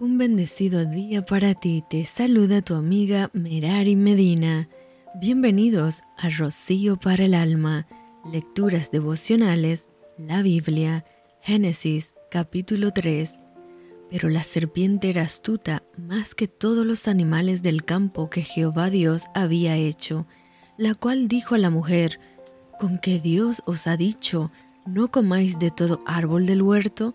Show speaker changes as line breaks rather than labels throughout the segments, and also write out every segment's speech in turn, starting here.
Un bendecido día para ti, te saluda tu amiga Merari Medina. Bienvenidos a Rocío para el Alma, Lecturas Devocionales, la Biblia, Génesis capítulo 3. Pero la serpiente era astuta más que todos los animales del campo que Jehová Dios había hecho, la cual dijo a la mujer, ¿con qué Dios os ha dicho, no comáis de todo árbol del huerto?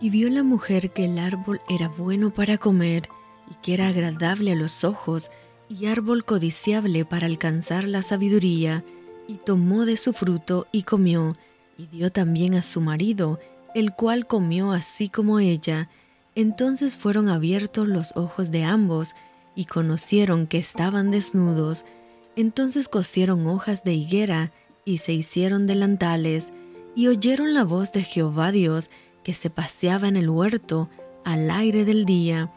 Y vio la mujer que el árbol era bueno para comer y que era agradable a los ojos y árbol codiciable para alcanzar la sabiduría, y tomó de su fruto y comió, y dio también a su marido, el cual comió así como ella. Entonces fueron abiertos los ojos de ambos, y conocieron que estaban desnudos. Entonces cosieron hojas de higuera, y se hicieron delantales, y oyeron la voz de Jehová Dios, que se paseaba en el huerto al aire del día.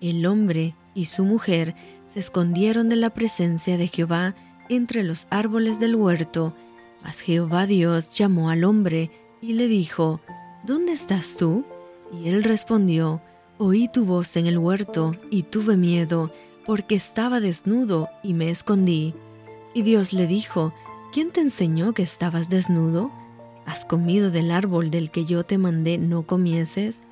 El hombre y su mujer se escondieron de la presencia de Jehová entre los árboles del huerto. Mas Jehová Dios llamó al hombre y le dijo, ¿Dónde estás tú? Y él respondió, Oí tu voz en el huerto y tuve miedo, porque estaba desnudo y me escondí. Y Dios le dijo, ¿quién te enseñó que estabas desnudo? ¿Has comido del árbol del que yo te mandé no comieses?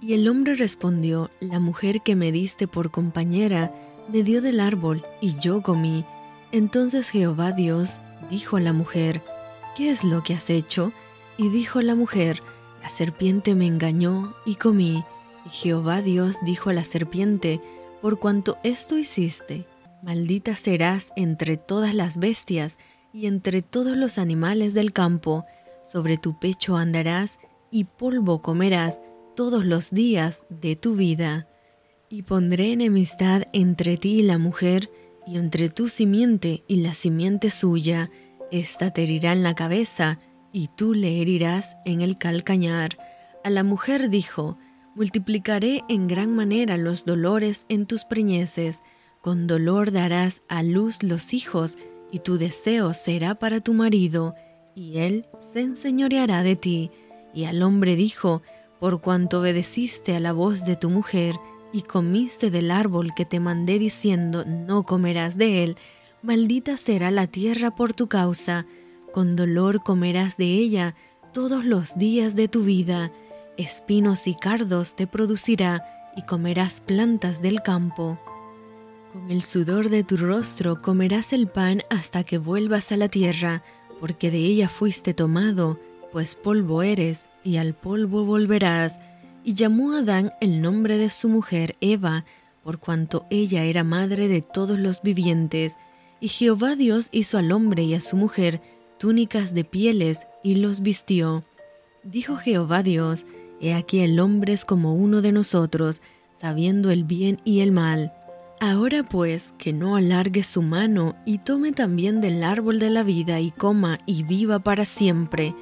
Y el hombre respondió, La mujer que me diste por compañera me dio del árbol y yo comí. Entonces Jehová Dios dijo a la mujer, ¿qué es lo que has hecho? Y dijo la mujer, la serpiente me engañó y comí. Y Jehová Dios dijo a la serpiente, por cuanto esto hiciste, maldita serás entre todas las bestias y entre todos los animales del campo sobre tu pecho andarás y polvo comerás todos los días de tu vida. Y pondré enemistad entre ti y la mujer, y entre tu simiente y la simiente suya. Esta te herirá en la cabeza, y tú le herirás en el calcañar. A la mujer dijo, Multiplicaré en gran manera los dolores en tus preñeces, con dolor darás a luz los hijos, y tu deseo será para tu marido, y él se enseñoreará de ti. Y al hombre dijo, por cuanto obedeciste a la voz de tu mujer, y comiste del árbol que te mandé diciendo, no comerás de él, maldita será la tierra por tu causa, con dolor comerás de ella todos los días de tu vida, espinos y cardos te producirá, y comerás plantas del campo. Con el sudor de tu rostro comerás el pan hasta que vuelvas a la tierra, porque de ella fuiste tomado, pues polvo eres, y al polvo volverás. Y llamó Adán el nombre de su mujer Eva, por cuanto ella era madre de todos los vivientes. Y Jehová Dios hizo al hombre y a su mujer túnicas de pieles y los vistió. Dijo Jehová Dios, He aquí el hombre es como uno de nosotros, sabiendo el bien y el mal. Ahora pues, que no alargue su mano y tome también del árbol de la vida y coma y viva para siempre.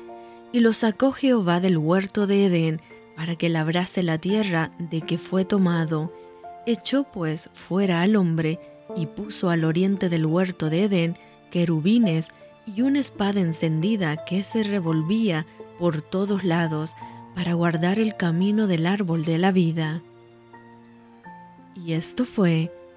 Y lo sacó Jehová del huerto de Edén, para que labrase la tierra de que fue tomado. Echó pues fuera al hombre, y puso al oriente del huerto de Edén querubines y una espada encendida que se revolvía por todos lados, para guardar el camino del árbol de la vida. Y esto fue